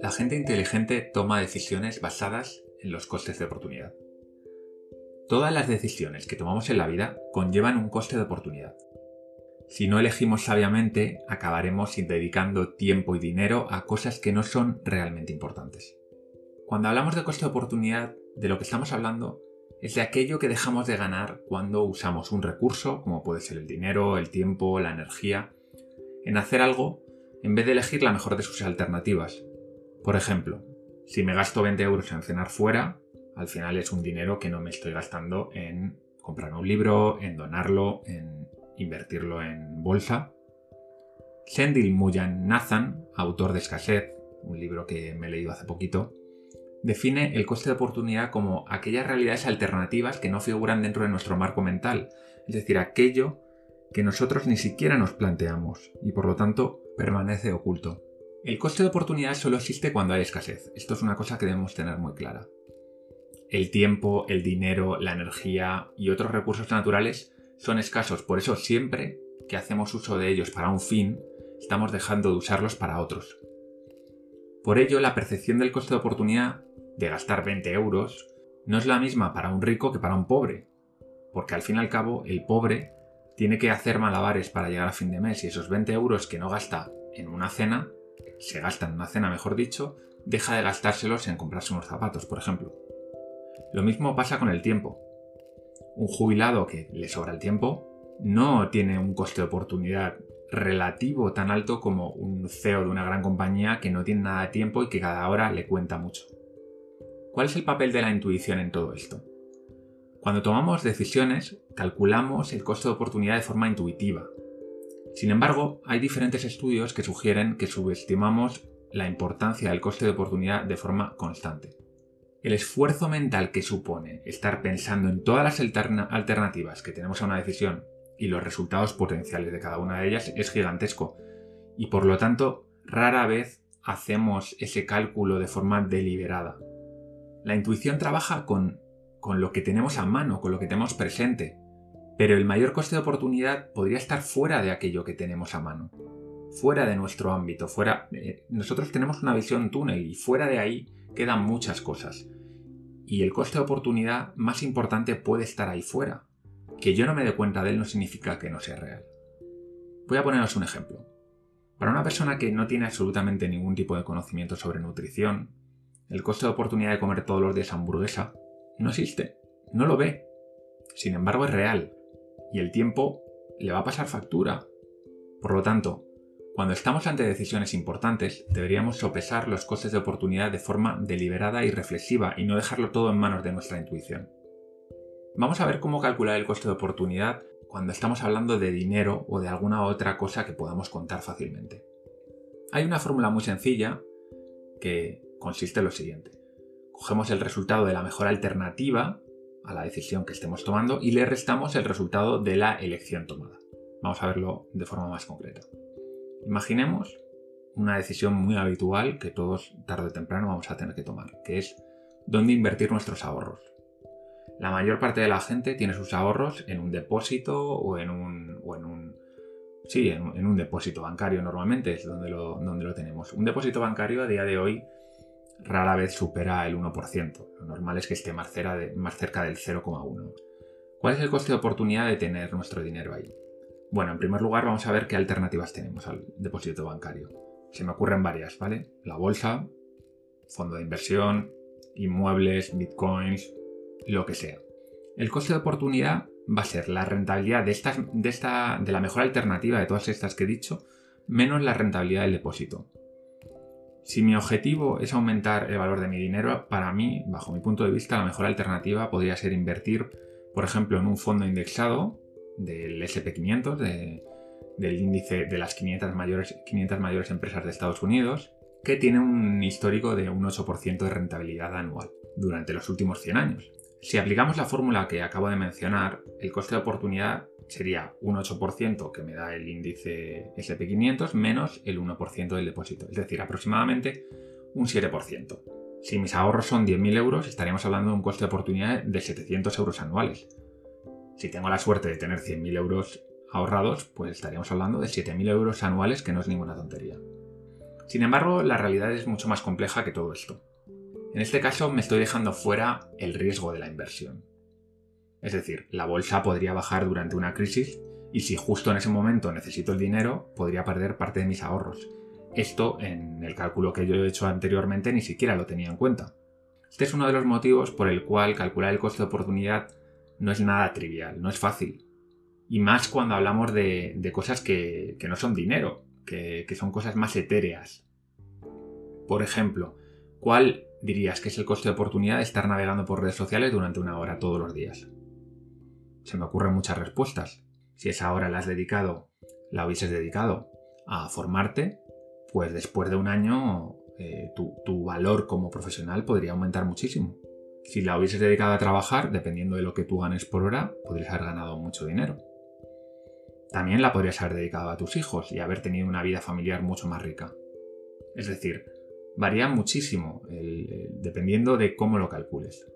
La gente inteligente toma decisiones basadas en los costes de oportunidad. Todas las decisiones que tomamos en la vida conllevan un coste de oportunidad. Si no elegimos sabiamente, acabaremos dedicando tiempo y dinero a cosas que no son realmente importantes. Cuando hablamos de coste de oportunidad, de lo que estamos hablando es de aquello que dejamos de ganar cuando usamos un recurso, como puede ser el dinero, el tiempo, la energía, en hacer algo en vez de elegir la mejor de sus alternativas, por ejemplo, si me gasto 20 euros en cenar fuera, al final es un dinero que no me estoy gastando en comprar un libro, en donarlo, en invertirlo en bolsa. Sendil Muyan Nathan, autor de Escasez, un libro que me he leído hace poquito, define el coste de oportunidad como aquellas realidades alternativas que no figuran dentro de nuestro marco mental, es decir, aquello que nosotros ni siquiera nos planteamos y por lo tanto permanece oculto. El coste de oportunidad solo existe cuando hay escasez. Esto es una cosa que debemos tener muy clara. El tiempo, el dinero, la energía y otros recursos naturales son escasos, por eso siempre que hacemos uso de ellos para un fin, estamos dejando de usarlos para otros. Por ello, la percepción del coste de oportunidad de gastar 20 euros no es la misma para un rico que para un pobre, porque al fin y al cabo el pobre tiene que hacer malabares para llegar a fin de mes y esos 20 euros que no gasta en una cena se gasta en una cena, mejor dicho, deja de gastárselos en comprarse unos zapatos, por ejemplo. Lo mismo pasa con el tiempo. Un jubilado que le sobra el tiempo no tiene un coste de oportunidad relativo tan alto como un CEO de una gran compañía que no tiene nada de tiempo y que cada hora le cuenta mucho. ¿Cuál es el papel de la intuición en todo esto? Cuando tomamos decisiones, calculamos el coste de oportunidad de forma intuitiva, sin embargo, hay diferentes estudios que sugieren que subestimamos la importancia del coste de oportunidad de forma constante. El esfuerzo mental que supone estar pensando en todas las alternativas que tenemos a una decisión y los resultados potenciales de cada una de ellas es gigantesco y por lo tanto rara vez hacemos ese cálculo de forma deliberada. La intuición trabaja con, con lo que tenemos a mano, con lo que tenemos presente, pero el mayor coste de oportunidad podría estar fuera de aquello que tenemos a mano, fuera de nuestro ámbito, fuera... Eh, nosotros tenemos una visión túnel y fuera de ahí quedan muchas cosas. Y el coste de oportunidad más importante puede estar ahí fuera. Que yo no me dé cuenta de él no significa que no sea real. Voy a poneros un ejemplo. Para una persona que no tiene absolutamente ningún tipo de conocimiento sobre nutrición, el coste de oportunidad de comer todos los días hamburguesa no existe, no lo ve. Sin embargo, es real y el tiempo le va a pasar factura. Por lo tanto, cuando estamos ante decisiones importantes, deberíamos sopesar los costes de oportunidad de forma deliberada y reflexiva y no dejarlo todo en manos de nuestra intuición. Vamos a ver cómo calcular el coste de oportunidad cuando estamos hablando de dinero o de alguna otra cosa que podamos contar fácilmente. Hay una fórmula muy sencilla que consiste en lo siguiente. Cogemos el resultado de la mejor alternativa a la decisión que estemos tomando y le restamos el resultado de la elección tomada. Vamos a verlo de forma más concreta. Imaginemos una decisión muy habitual que todos tarde o temprano vamos a tener que tomar, que es dónde invertir nuestros ahorros. La mayor parte de la gente tiene sus ahorros en un depósito o en un, o en un sí, en, un depósito bancario normalmente es donde lo, donde lo tenemos. Un depósito bancario a día de hoy rara vez supera el 1%. Lo normal es que esté más, más cerca del 0,1%. ¿Cuál es el coste de oportunidad de tener nuestro dinero ahí? Bueno, en primer lugar vamos a ver qué alternativas tenemos al depósito bancario. Se me ocurren varias, ¿vale? La bolsa, fondo de inversión, inmuebles, bitcoins, lo que sea. El coste de oportunidad va a ser la rentabilidad de, de, esta, de la mejor alternativa de todas estas que he dicho, menos la rentabilidad del depósito. Si mi objetivo es aumentar el valor de mi dinero, para mí, bajo mi punto de vista, la mejor alternativa podría ser invertir, por ejemplo, en un fondo indexado del SP500, del índice de las 500 mayores, 500 mayores empresas de Estados Unidos, que tiene un histórico de un 8% de rentabilidad anual durante los últimos 100 años. Si aplicamos la fórmula que acabo de mencionar, el coste de oportunidad sería un 8% que me da el índice SP500 menos el 1% del depósito, es decir, aproximadamente un 7%. Si mis ahorros son 10.000 euros, estaríamos hablando de un coste de oportunidad de 700 euros anuales. Si tengo la suerte de tener 100.000 euros ahorrados, pues estaríamos hablando de 7.000 euros anuales, que no es ninguna tontería. Sin embargo, la realidad es mucho más compleja que todo esto. En este caso me estoy dejando fuera el riesgo de la inversión. Es decir, la bolsa podría bajar durante una crisis y si justo en ese momento necesito el dinero, podría perder parte de mis ahorros. Esto, en el cálculo que yo he hecho anteriormente, ni siquiera lo tenía en cuenta. Este es uno de los motivos por el cual calcular el coste de oportunidad no es nada trivial, no es fácil. Y más cuando hablamos de, cosas que, no son dinero, que, que son cosas más etéreas. Por ejemplo, ¿cuál dirías que es el coste de oportunidad de estar navegando por redes sociales durante una hora todos los días? Se me ocurren muchas respuestas. Si esa hora la has dedicado, la hubieses dedicado a formarte, pues después de un año eh, tu, valor como profesional podría aumentar muchísimo. Si la hubieses dedicado a trabajar, dependiendo de lo que tú ganes por hora, podrías haber ganado mucho dinero. También la podrías haber dedicado a tus hijos y haber tenido una vida familiar mucho más rica. Es decir, varía muchísimo dependiendo de cómo lo calcules.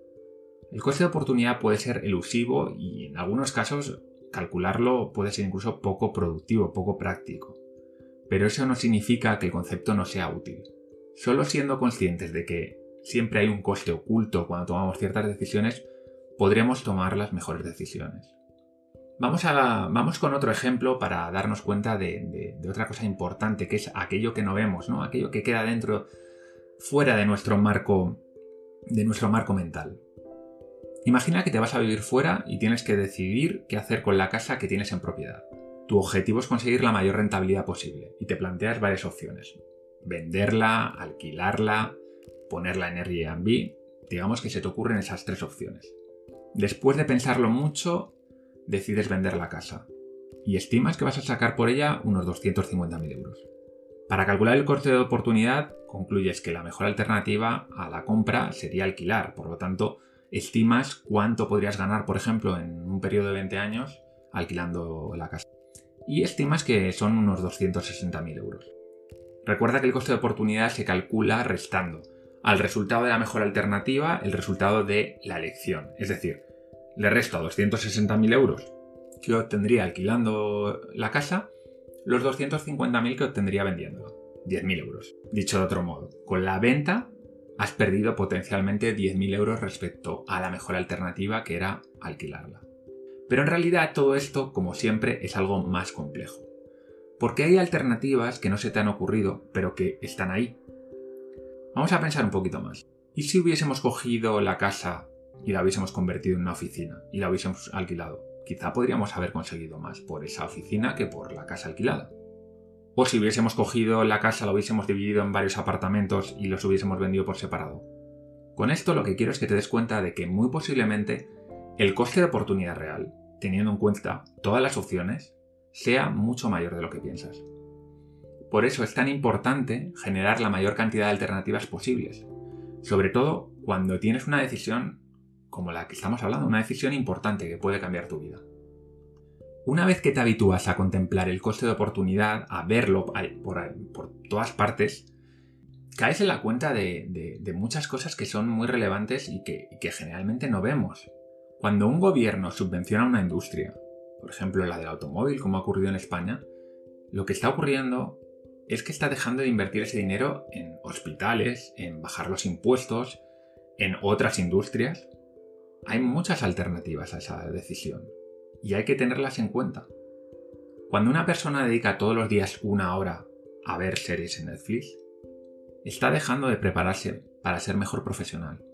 El coste de oportunidad puede ser elusivo y en algunos casos calcularlo puede ser incluso poco productivo, poco práctico. Pero eso no significa que el concepto no sea útil. Solo siendo conscientes de que siempre hay un coste oculto cuando tomamos ciertas decisiones, podremos tomar las mejores decisiones. Vamos, con otro ejemplo para darnos cuenta de, de, otra cosa importante, que es aquello que no vemos, ¿no? aquello que queda dentro, fuera de nuestro marco, de nuestro marco mental. Imagina que te vas a vivir fuera y tienes que decidir qué hacer con la casa que tienes en propiedad. Tu objetivo es conseguir la mayor rentabilidad posible y te planteas varias opciones. Venderla, alquilarla, ponerla en Airbnb, digamos que se te ocurren esas tres opciones. Después de pensarlo mucho, decides vender la casa y estimas que vas a sacar por ella unos 250.000 euros. Para calcular el coste de oportunidad, concluyes que la mejor alternativa a la compra sería alquilar, por lo tanto, estimas cuánto podrías ganar, por ejemplo, en un periodo de 20 años alquilando la casa. Y estimas que son unos 260.000 euros. Recuerda que el coste de oportunidad se calcula restando al resultado de la mejor alternativa el resultado de la elección. Es decir, le resto a 260.000 euros que obtendría alquilando la casa los 250.000 que obtendría vendiéndola. 10.000 euros. Dicho de otro modo, con la venta has perdido potencialmente 10.000 euros respecto a la mejor alternativa que era alquilarla. Pero en realidad todo esto, como siempre, es algo más complejo. Porque hay alternativas que no se te han ocurrido, pero que están ahí. Vamos a pensar un poquito más. ¿Y si hubiésemos cogido la casa y la hubiésemos convertido en una oficina y la hubiésemos alquilado? Quizá podríamos haber conseguido más por esa oficina que por la casa alquilada. O si hubiésemos cogido la casa, la hubiésemos dividido en varios apartamentos y los hubiésemos vendido por separado. Con esto lo que quiero es que te des cuenta de que muy posiblemente el coste de oportunidad real, teniendo en cuenta todas las opciones, sea mucho mayor de lo que piensas. Por eso es tan importante generar la mayor cantidad de alternativas posibles, sobre todo cuando tienes una decisión como la que estamos hablando, una decisión importante que puede cambiar tu vida. Una vez que te habitúas a contemplar el coste de oportunidad, a verlo por, todas partes, caes en la cuenta de, muchas cosas que son muy relevantes y que, y que generalmente no vemos. Cuando un gobierno subvenciona una industria, por ejemplo la del automóvil, como ha ocurrido en España, lo que está ocurriendo es que está dejando de invertir ese dinero en hospitales, en bajar los impuestos, en otras industrias. Hay muchas alternativas a esa decisión y hay que tenerlas en cuenta. Cuando una persona dedica todos los días una hora a ver series en Netflix, está dejando de prepararse para ser mejor profesional.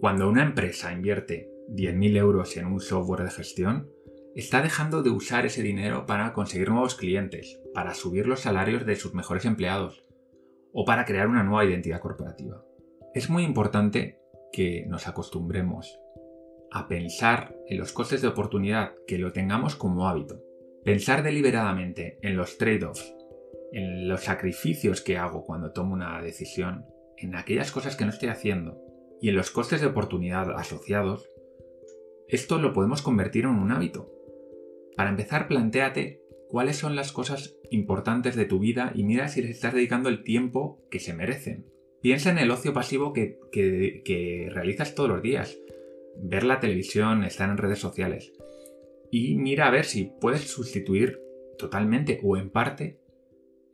Cuando una empresa invierte 10.000 euros en un software de gestión, está dejando de usar ese dinero para conseguir nuevos clientes, para subir los salarios de sus mejores empleados o para crear una nueva identidad corporativa. Es muy importante que nos acostumbremos a pensar en los costes de oportunidad, que lo tengamos como hábito. Pensar deliberadamente en los trade-offs, en los sacrificios que hago cuando tomo una decisión, en aquellas cosas que no estoy haciendo y en los costes de oportunidad asociados, esto lo podemos convertir en un hábito. Para empezar, planteate cuáles son las cosas importantes de tu vida y mira si les estás dedicando el tiempo que se merecen. Piensa en el ocio pasivo que, que realizas todos los días ver la televisión, estar en redes sociales. y mira a ver si puedes sustituir totalmente o en parte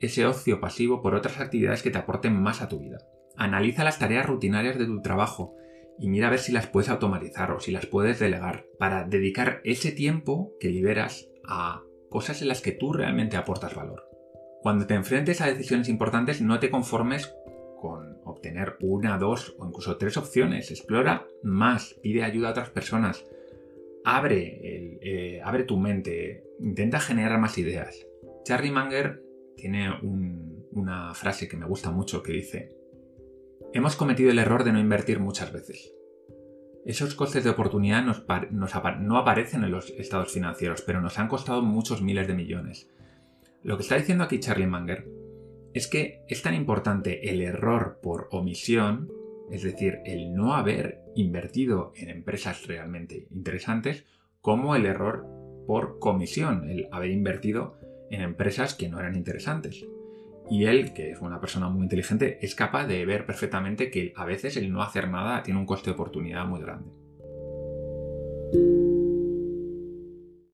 ese ocio pasivo por otras actividades que te aporten más a tu vida. Analiza las tareas rutinarias de tu trabajo y mira a ver si las puedes automatizar o si las puedes delegar para dedicar ese tiempo que liberas a cosas en las que tú realmente aportas valor. Cuando te enfrentes a decisiones importantes no te conformes con obtener una, dos o incluso tres opciones. Explora más, pide ayuda a otras personas, abre, eh, abre tu mente, intenta generar más ideas. Charlie Munger tiene una frase que me gusta mucho que dice, hemos cometido el error de no invertir muchas veces. Esos costes de oportunidad no aparecen en los estados financieros, pero nos han costado muchos miles de millones. Lo que está diciendo aquí Charlie Munger es que es tan importante el error por omisión, es decir, el no haber invertido en empresas realmente interesantes, como el error por comisión, el haber invertido en empresas que no eran interesantes. Y él, que es una persona muy inteligente, es capaz de ver perfectamente que a veces el no hacer nada tiene un coste de oportunidad muy grande.